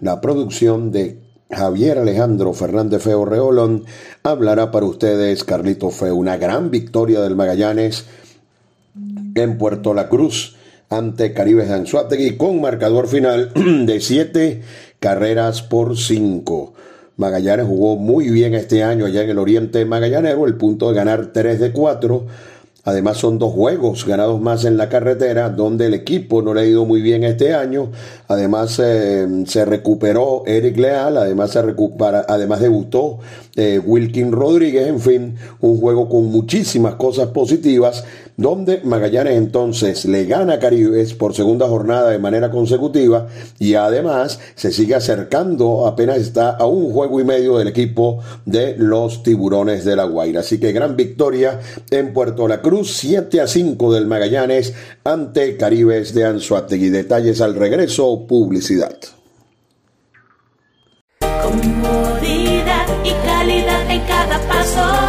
la producción de Javier Alejandro Fernández Feo Reolón hablará para ustedes Carlito Feo, una gran victoria del Magallanes en Puerto La Cruz ante Caribe Anzuategui con marcador final de siete carreras por cinco. Magallanes jugó muy bien este año allá en el Oriente Magallanero, el punto de ganar 3 de 4 Además son dos juegos ganados más en la carretera, donde el equipo no le ha ido muy bien este año. Además eh, se recuperó Eric Leal, además se recupera, además debutó eh, Wilkin Rodríguez. En fin, un juego con muchísimas cosas positivas donde Magallanes entonces le gana a Caribes por segunda jornada de manera consecutiva y además se sigue acercando, apenas está a un juego y medio del equipo de los Tiburones de la Guaira. Así que gran victoria en Puerto La Cruz, 7 a 5 del Magallanes ante Caribes de Anzuategui. Detalles al regreso, publicidad. Comodidad y calidad en cada paso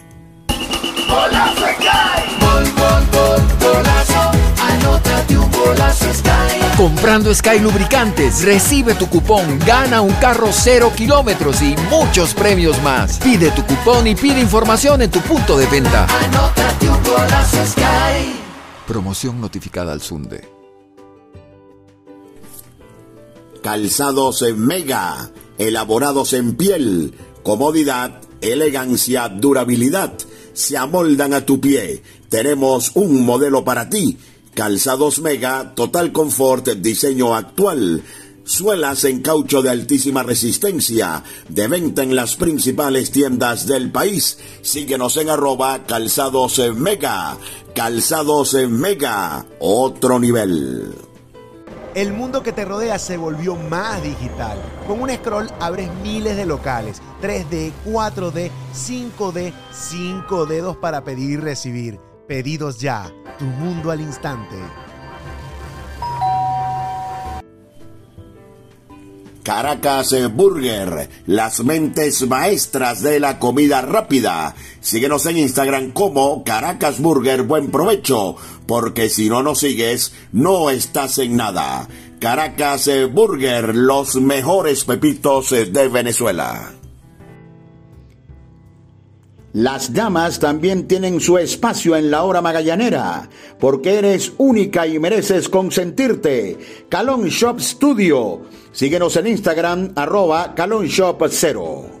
Comprando Sky Lubricantes, recibe tu cupón, gana un carro cero kilómetros y muchos premios más. Pide tu cupón y pide información en tu punto de venta. Anótate un golazo Sky. Promoción notificada al Sunde. Calzados en Mega, elaborados en piel, comodidad, elegancia, durabilidad, se amoldan a tu pie. Tenemos un modelo para ti Calzados Mega, total confort, diseño actual. Suelas en caucho de altísima resistencia, de venta en las principales tiendas del país. Síguenos en arroba calzados mega. Calzados mega, otro nivel. El mundo que te rodea se volvió más digital. Con un scroll abres miles de locales, 3D, 4D, 5D, 5 dedos para pedir y recibir Pedidos ya, tu mundo al instante. Caracas Burger, las mentes maestras de la comida rápida. Síguenos en Instagram como Caracas Burger Buen Provecho, porque si no nos sigues, no estás en nada. Caracas Burger, los mejores pepitos de Venezuela. Las damas también tienen su espacio en la hora magallanera, porque eres única y mereces consentirte. Calon Shop Studio. Síguenos en Instagram, arroba calonshop0.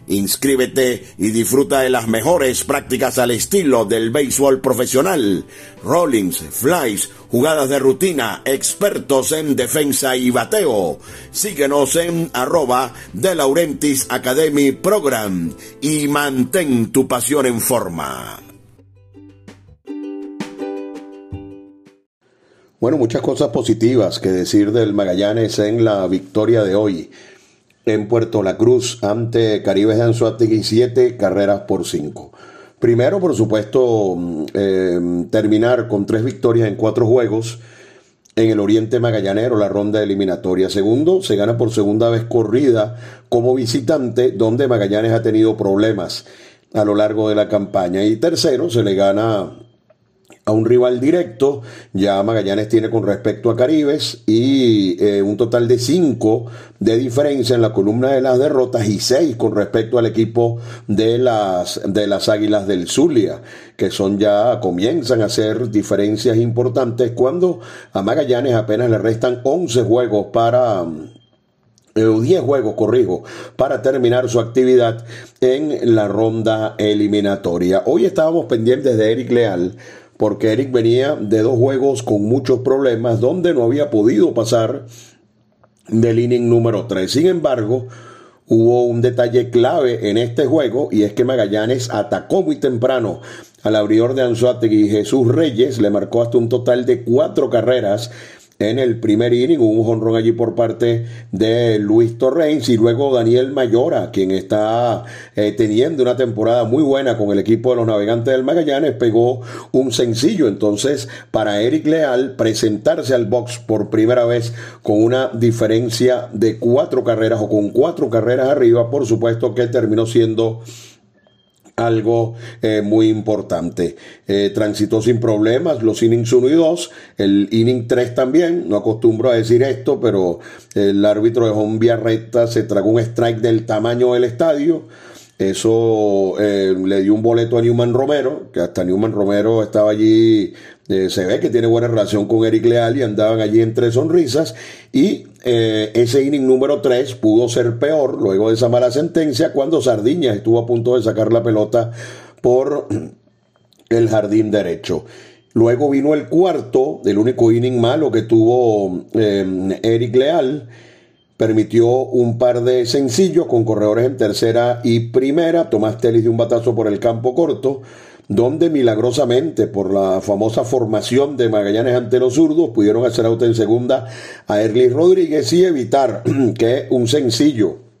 Inscríbete y disfruta de las mejores prácticas al estilo del béisbol profesional. Rollings, flies, jugadas de rutina, expertos en defensa y bateo. Síguenos en arroba de Laurentis Academy Program y mantén tu pasión en forma. Bueno, muchas cosas positivas que decir del Magallanes en la victoria de hoy en Puerto La Cruz ante Caribes de Anzuategui, siete carreras por cinco. Primero, por supuesto, mm, em, terminar con tres victorias en cuatro juegos en el Oriente Magallanero, la ronda eliminatoria. Segundo, se gana por segunda vez corrida como visitante, donde Magallanes ha tenido problemas a lo largo de la campaña. Y tercero, se le gana a un rival directo. Ya Magallanes tiene con respecto a Caribes y eh, un total de cinco de diferencia en la columna de las derrotas y seis con respecto al equipo de las, de las Águilas del Zulia, que son ya, comienzan a ser diferencias importantes cuando a Magallanes apenas le restan 11 juegos para 10 eh, juegos, corrijo, para terminar su actividad en la ronda eliminatoria. Hoy estábamos pendientes de Eric Leal, porque Eric venía de dos juegos con muchos problemas donde no había podido pasar del inning número 3. Sin embargo, hubo un detalle clave en este juego y es que Magallanes atacó muy temprano al abridor de Anzuategui Jesús Reyes, le marcó hasta un total de cuatro carreras en el primer inning, un jonrón allí por parte de Luis Torrens y luego Daniel Mayora, quien está eh, teniendo una temporada muy buena con el equipo de los navegantes del Magallanes, pegó un sencillo. Entonces, para Eric Leal, presentarse al box por primera vez con una diferencia de cuatro carreras o con cuatro carreras arriba, por supuesto que terminó siendo algo eh, muy importante. Eh, transitó sin problemas los innings 1 y 2, el inning 3 también, no acostumbro a decir esto, pero el árbitro de un vía recta, se tragó un strike del tamaño del estadio. Eso eh, le dio un boleto a Newman Romero, que hasta Newman Romero estaba allí se ve que tiene buena relación con Eric Leal y andaban allí entre sonrisas. Y eh, ese inning número 3 pudo ser peor luego de esa mala sentencia cuando Sardiñas estuvo a punto de sacar la pelota por el jardín derecho. Luego vino el cuarto, el único inning malo que tuvo eh, Eric Leal. Permitió un par de sencillos con corredores en tercera y primera. Tomás Telis de un batazo por el campo corto donde milagrosamente por la famosa formación de Magallanes ante los zurdos pudieron hacer auto en segunda a Erlis Rodríguez y evitar que un sencillo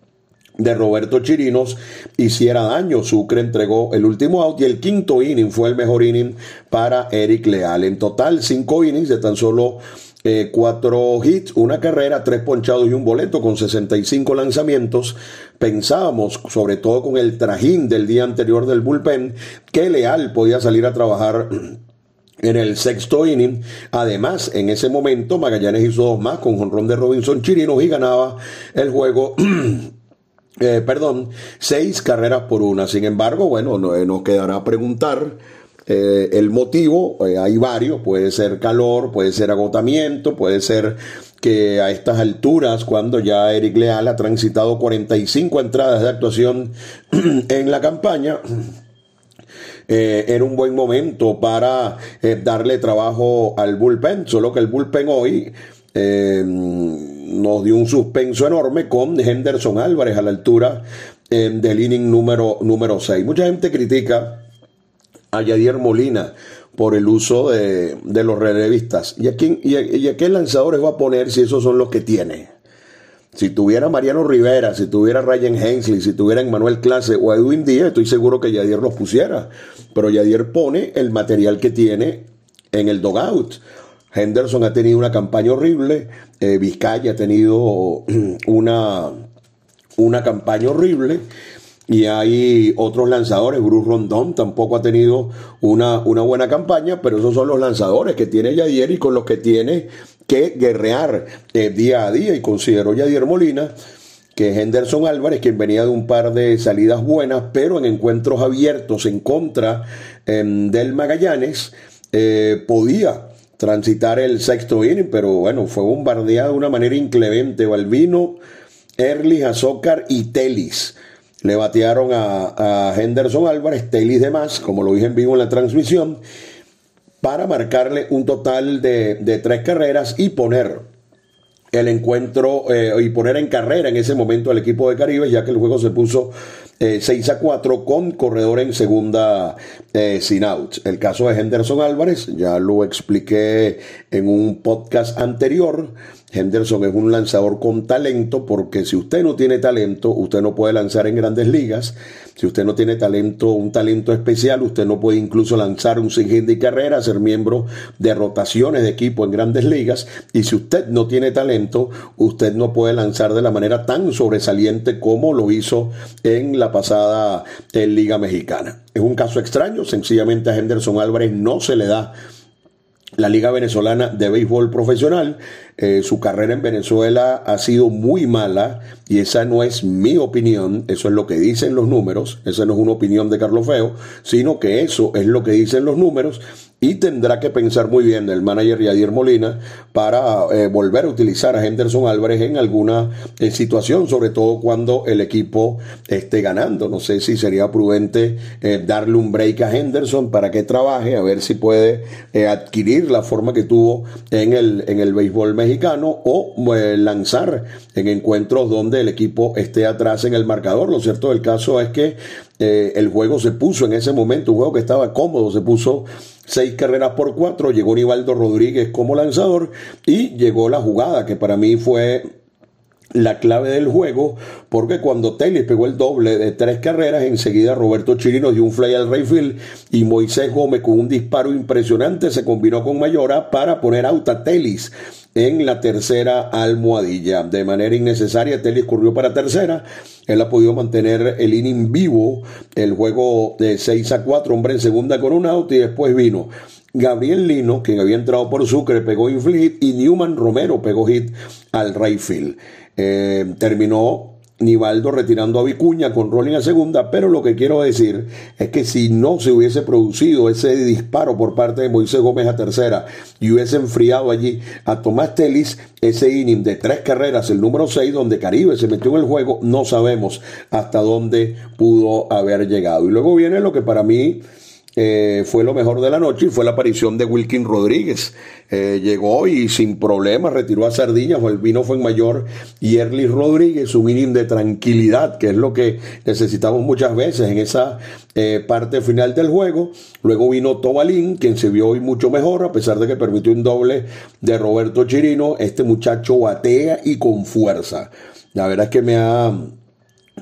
de Roberto Chirinos hiciera daño. Sucre entregó el último out y el quinto inning fue el mejor inning para Eric Leal. En total, cinco innings de tan solo eh, cuatro hits, una carrera, tres ponchados y un boleto con 65 lanzamientos. Pensábamos, sobre todo con el trajín del día anterior del bullpen, que Leal podía salir a trabajar en el sexto inning. Además, en ese momento Magallanes hizo dos más con jonrón de Robinson Chirinos y ganaba el juego. Eh, perdón, seis carreras por una. Sin embargo, bueno, eh, nos quedará preguntar eh, el motivo, eh, hay varios, puede ser calor, puede ser agotamiento, puede ser que a estas alturas, cuando ya Eric Leal ha transitado 45 entradas de actuación en la campaña, eh, era un buen momento para darle trabajo al bullpen, solo que el bullpen hoy nos dio un suspenso enorme con Henderson Álvarez a la altura del inning número, número 6. Mucha gente critica a Yadier Molina por el uso de, los relevistas. ¿Y a, quién, y, a, qué lanzadores va a poner si esos son los que tiene? Si tuviera Mariano Rivera, si tuviera Ryan Hensley, si tuviera Manuel Clase o Edwin Díaz, estoy seguro que Yadier los pusiera. Pero Yadier pone el material que tiene en el dogout. Henderson ha tenido una campaña horrible, eh, Vizcaya ha tenido una, una campaña horrible y hay otros lanzadores, Bruce Rondón tampoco ha tenido una, una buena campaña, pero esos son los lanzadores que tiene Yadier y con los que tiene que guerrear eh, día a día. Y considero Yadier Molina que Henderson Álvarez, quien venía de un par de salidas buenas, pero en encuentros abiertos en contra em, del Magallanes, eh, podía transitar el sexto inning, pero bueno, fue bombardeado de una manera inclemente. Balvino, Erlich, Azócar y Telis le batearon a, Henderson Álvarez, Telis de más, como lo dije en vivo en la transmisión, para marcarle un total de, tres carreras y poner el encuentro eh, y poner en carrera en ese momento al equipo de Caribe, ya que el juego se puso 6 eh, a 4 con corredor en segunda eh, sin outs. El caso de Henderson Álvarez, ya lo expliqué en un podcast anterior. Henderson es un lanzador con talento porque si usted no tiene talento, usted no puede lanzar en grandes ligas. Si usted no tiene talento, un talento especial, usted no puede incluso lanzar un sin de carrera, ser miembro de rotaciones de equipo en grandes ligas. Y si usted no tiene talento, usted no puede lanzar de la manera tan sobresaliente como lo hizo en la pasada en Liga Mexicana. Es un caso extraño, sencillamente a Henderson Álvarez no se le da la Liga Venezolana de Béisbol Profesional. Eh, su carrera en Venezuela ha sido muy mala y esa no es mi opinión, eso es lo que dicen los números, esa no es una opinión de Carlos Feo, sino que eso es lo que dicen los números y tendrá que pensar muy bien el manager Yadier Molina para eh, volver a utilizar a Henderson Álvarez en alguna eh, situación, sobre todo cuando el equipo esté ganando. No sé si sería prudente eh, darle un break a Henderson para que trabaje, a ver si puede adquirir la forma que tuvo en el, en el béisbol mexicano o lanzar en encuentros donde el equipo esté atrás en el marcador. Lo cierto del caso es que eh, el juego se puso en ese momento, un juego que estaba cómodo, se puso seis carreras por cuatro, llegó Nivaldo Rodríguez como lanzador y llegó la jugada que para mí fue la clave del juego, porque cuando Taylor pegó el doble de tres carreras, enseguida Roberto Chirino dio un fly al Rayfield y Moisés Gómez con un disparo impresionante se combinó con Mayora para poner out a Telis en la tercera almohadilla. De manera innecesaria, Telis corrió para tercera. Él ha podido mantener el inning vivo, el juego de 6 a 4, hombre en segunda con un out y después vino Gabriel Lino, quien había entrado por Sucre, pegó hit y Newman Romero pegó hit al Rayfield. Eh, terminó Nivaldo retirando a Vicuña con rolling a segunda, pero lo que quiero decir es que si no se hubiese producido ese disparo por parte de Moisés Gómez a tercera y hubiese enfriado allí a Tomás Telis, ese inning de tres carreras, el número 6, donde Caribe se metió en el juego, no sabemos hasta dónde pudo haber llegado. Y luego viene lo que para mí eh, fue lo mejor de la noche y fue la aparición de Wilkin Rodríguez. Eh, llegó y sin problema retiró a Sardiñas, o el vino fue en mayor, y Erlis Rodríguez, un inning de tranquilidad, que es lo que necesitamos muchas veces en esa eh, parte final del juego. Luego vino Tobalín, quien se vio hoy mucho mejor, a pesar de que permitió un doble de Roberto Chirino. Este muchacho batea y con fuerza. La verdad es que me ha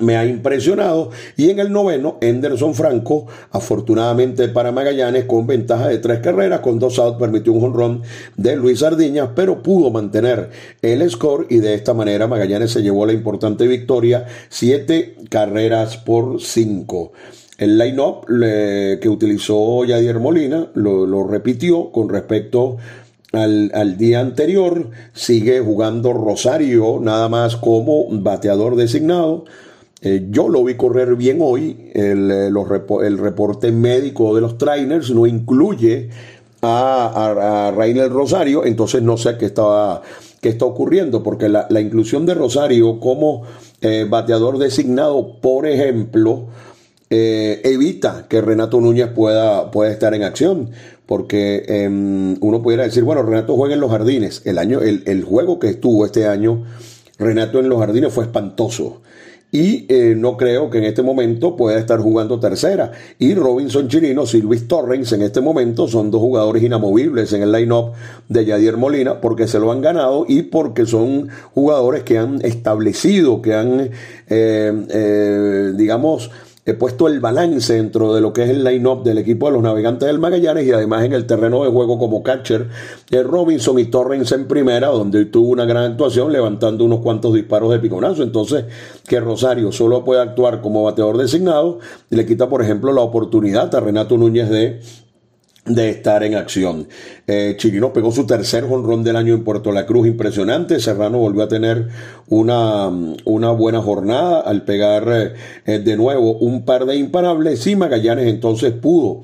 me ha impresionado. Y en el noveno, Henderson Franco, afortunadamente para Magallanes, con ventaja de tres carreras, con dos outs, permitió un jonrón de Luis Sardiñas, pero pudo mantener el score y de esta manera Magallanes se llevó la importante victoria, siete carreras por cinco. El line-up que utilizó Yadier Molina lo, repitió con respecto al, al, día anterior. Sigue jugando Rosario nada más como bateador designado. Eh, yo lo vi correr bien hoy. El, eh, el, reporte médico de los trainers no incluye a, a, Rainer Rosario, entonces no sé qué, estaba, qué está ocurriendo, porque la, inclusión de Rosario como eh, bateador designado, por ejemplo, evita que Renato Núñez pueda, pueda estar en acción, porque em, uno pudiera decir, bueno, Renato juega en los jardines. El, año, el juego que estuvo este año, Renato en los jardines fue espantoso y eh, no creo que en este momento pueda estar jugando tercera. Y Robinson Chirino y Luis Torrens en este momento son dos jugadores inamovibles en el line-up de Yadier Molina porque se lo han ganado y porque son jugadores que han establecido, que han, eh, eh, digamos, he puesto el balance dentro de lo que es el line-up del equipo de los navegantes del Magallanes y además en el terreno de juego como catcher de Robinson y Torrens en primera, donde tuvo una gran actuación levantando unos cuantos disparos de piconazo. Entonces, que Rosario solo puede actuar como bateador designado, le quita, por ejemplo, la oportunidad a Renato Núñez de de estar en acción. Eh, Chirino pegó su tercer jonrón del año en Puerto La Cruz, impresionante. Serrano volvió a tener una, una buena jornada al pegar eh, de nuevo un par de imparables y Magallanes entonces pudo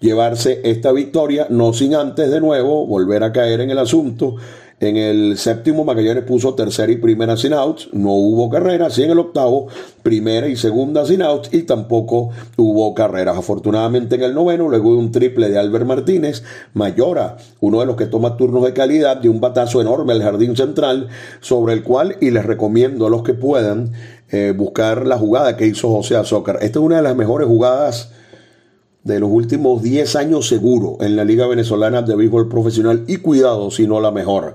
llevarse esta victoria, no sin antes de nuevo volver a caer en el asunto en el séptimo, Magallanes puso tercera y primera sin outs, no hubo carreras. Y en el octavo, primera y segunda sin outs y tampoco hubo carreras. Afortunadamente en el noveno, luego de un triple de Albert Martínez, Mayora, uno de los que toma turnos de calidad, de un batazo enorme al jardín central, sobre el cual, y les recomiendo a los que puedan, eh, buscar la jugada que hizo José Azócar. Esta es una de las mejores jugadas de los últimos 10 años seguro en la Liga Venezolana de Béisbol Profesional y cuidado si no la mejor.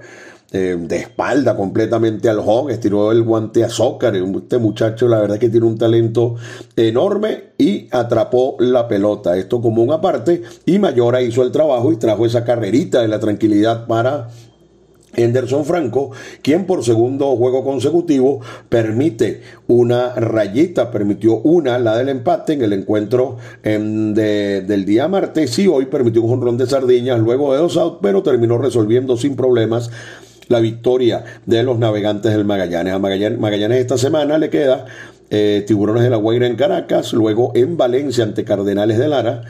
Eh, de espalda completamente al home, estiró el guante a. Este muchacho, la verdad, que tiene un talento enorme y atrapó la pelota. Esto como un aparte. Y Mayora hizo el trabajo y trajo esa carrerita de la tranquilidad para Henderson Franco, quien por segundo juego consecutivo permite una rayita, permitió una, la del empate en el encuentro em, del día martes y hoy permitió un jonrón de sardiñas luego de dos outs, pero terminó resolviendo sin problemas la victoria de los navegantes del Magallanes. A Magallanes, Magallanes esta semana le queda eh, Tiburones de la Guaira en Caracas, luego en Valencia ante Cardenales de Lara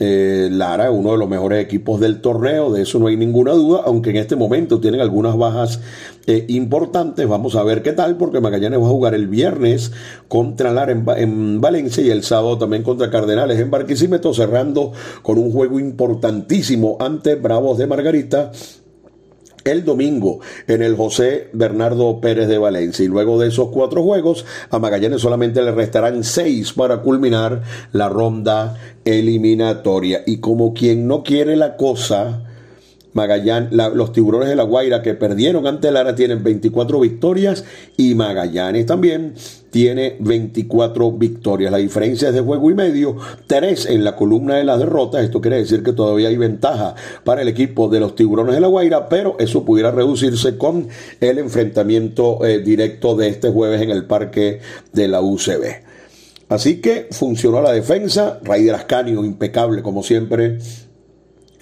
eh, Lara, uno de los mejores equipos del torneo, de eso no hay ninguna duda, aunque en este momento tienen algunas bajas eh, importantes. Vamos a ver qué tal, porque Magallanes va a jugar el viernes contra Lara en, Valencia y el sábado también contra Cardenales en Barquisimeto, cerrando con un juego importantísimo ante Bravos de Margarita el domingo en el José Bernardo Pérez de Valencia. Y luego de esos cuatro juegos, a Magallanes solamente le restarán seis para culminar la ronda eliminatoria. Y como quien no quiere la cosa, Magallanes, los tiburones de la Guaira que perdieron ante Lara tienen 24 victorias y Magallanes también tiene 24 victorias. La diferencia es de juego y medio, tres en la columna de las derrotas. Esto quiere decir que todavía hay ventaja para el equipo de los tiburones de la Guaira, pero eso pudiera reducirse con el enfrentamiento eh, directo de este jueves en el parque de la UCB. Así que funcionó la defensa, Raider Ascanio impecable como siempre,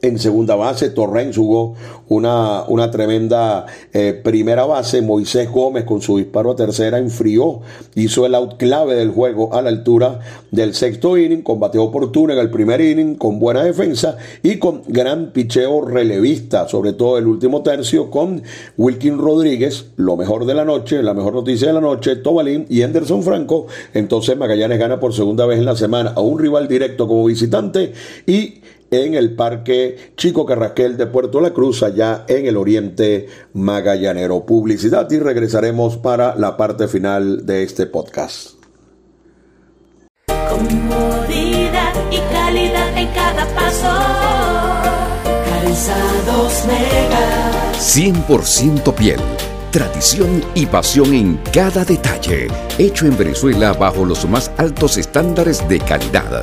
en segunda base. Torrens jugó una, una tremenda eh, primera base. Moisés Gómez con su disparo a tercera enfrió, hizo el out clave del juego a la altura del sexto inning, combatió oportuno en el primer inning con buena defensa y con gran picheo relevista, sobre todo el último tercio con Wilkin Rodríguez, lo mejor de la noche, la mejor noticia de la noche, Tobalín y Anderson Franco. Entonces Magallanes gana por segunda vez en la semana a un rival directo como visitante y en el Parque Chico Carrasquel de Puerto La Cruz, allá en el oriente magallanero. Publicidad y regresaremos para la parte final de este podcast. Comodidad y calidad en cada paso. Calzados Mega. 100% piel. Tradición y pasión en cada detalle. Hecho en Venezuela bajo los más altos estándares de calidad.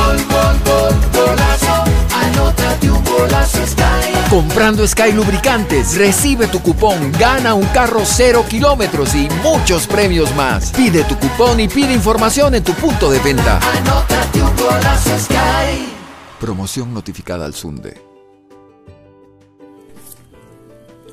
Comprando Sky Lubricantes, recibe tu cupón, gana un carro cero kilómetros y muchos premios más. Pide tu cupón y pide información en tu punto de venta. Anótate un golazo Sky. Promoción notificada al Sunde.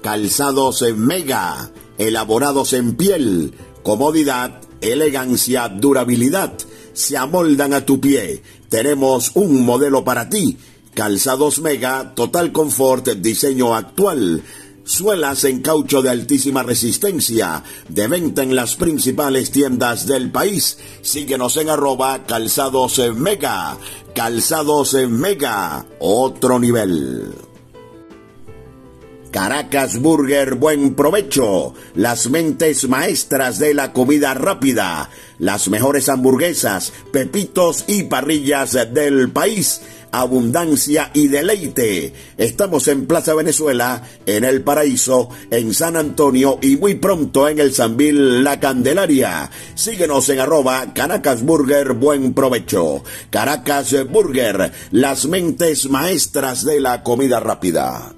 Calzados en Mega, elaborados en piel, comodidad, elegancia, durabilidad, se amoldan a tu pie. Tenemos un modelo para ti Calzados Mega, total confort, diseño actual. Suelas en caucho de altísima resistencia, de venta en las principales tiendas del país. Síguenos en arroba calzados mega. Calzados mega, otro nivel. Caracas Burger Buen Provecho, las mentes maestras de la comida rápida, las mejores hamburguesas, pepitos y parrillas del país abundancia y deleite. Estamos en Plaza Venezuela, en El Paraíso, en San Antonio y muy pronto en el Sanvil La Candelaria. Síguenos en arroba Caracas Burger Buen Provecho. Caracas Burger, las mentes maestras de la comida rápida.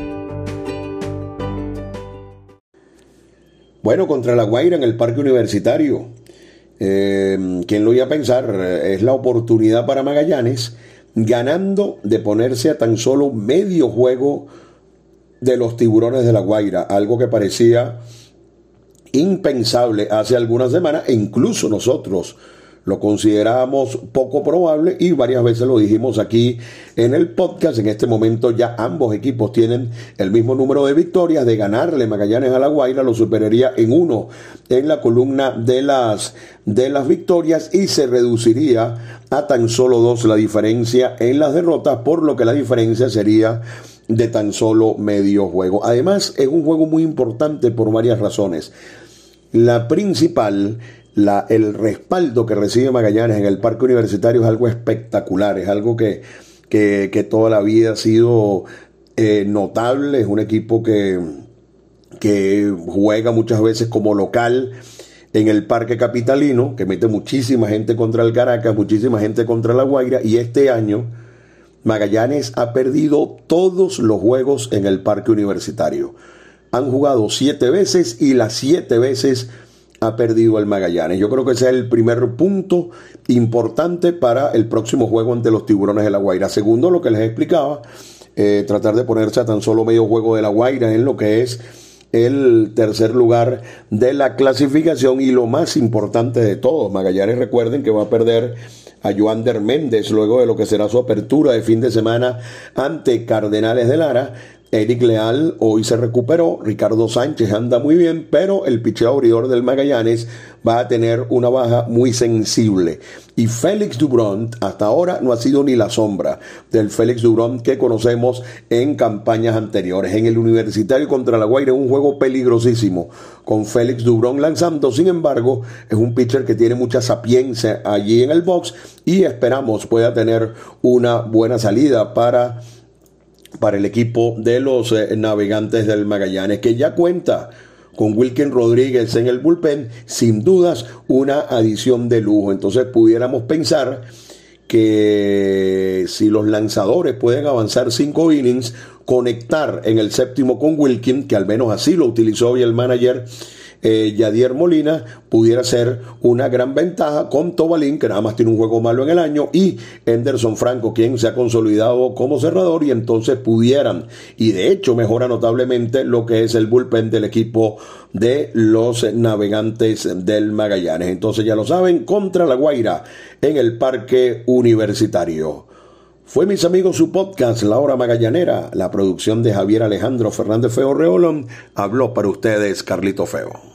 Bueno, contra la Guaira en el Parque Universitario. Eh, ¿Quién lo iba a pensar? Es la oportunidad para Magallanes, ganando de ponerse a tan solo medio juego de los tiburones de la Guaira, algo que parecía impensable hace algunas semanas, e incluso nosotros lo considerábamos poco probable y varias veces lo dijimos aquí en el podcast. En este momento ya ambos equipos tienen el mismo número de victorias. De ganarle Magallanes a La Guaira lo superaría en uno en la columna de las, de las victorias y se reduciría a tan solo dos la diferencia en las derrotas, por lo que la diferencia sería de tan solo medio juego. Además, es un juego muy importante por varias razones. La principal el respaldo que recibe Magallanes en el Parque Universitario es algo espectacular, es algo que, que, toda la vida ha sido eh, notable, es un equipo que, que juega muchas veces como local en el Parque Capitalino, que mete muchísima gente contra el Caracas, muchísima gente contra la Guaira, y este año Magallanes ha perdido todos los juegos en el Parque Universitario. Han jugado siete veces y las siete veces ha perdido el Magallanes. Yo creo que ese es el primer punto importante para el próximo juego ante los tiburones de la Guaira. Segundo, lo que les explicaba, eh, tratar de ponerse a tan solo medio juego de la Guaira en lo que es el tercer lugar de la clasificación y lo más importante de todo, Magallanes recuerden que va a perder a Joander Méndez luego de lo que será su apertura de fin de semana ante Cardenales de Lara Eric Leal hoy se recuperó, Ricardo Sánchez anda muy bien, pero el picheo abridor del Magallanes va a tener una baja muy sensible. Y Félix Dubron hasta ahora no ha sido ni la sombra del Félix Dubron que conocemos en campañas anteriores. En el Universitario contra la Guaira, un juego peligrosísimo con Félix Dubron lanzando. Sin embargo, es un pitcher que tiene mucha sapiencia allí en el box y esperamos pueda tener una buena salida para para el equipo de los eh, navegantes del Magallanes, que ya cuenta con Wilken Rodríguez en el bullpen, sin dudas una adición de lujo. Entonces pudiéramos pensar que si los lanzadores pueden avanzar cinco innings, conectar en el séptimo con Wilkin, que al menos así lo utilizó hoy el manager eh, Yadier Molina pudiera ser una gran ventaja con Tobalín, que nada más tiene un juego malo en el año, y Henderson Franco, quien se ha consolidado como cerrador y entonces pudieran, y de hecho mejora notablemente lo que es el bullpen del equipo de los navegantes del Magallanes. Entonces ya lo saben, contra la Guaira en el Parque Universitario. Fue, mis amigos, su podcast La Hora Magallanera, la producción de Javier Alejandro Fernández Feo Reolón. Habló para ustedes Carlito Feo.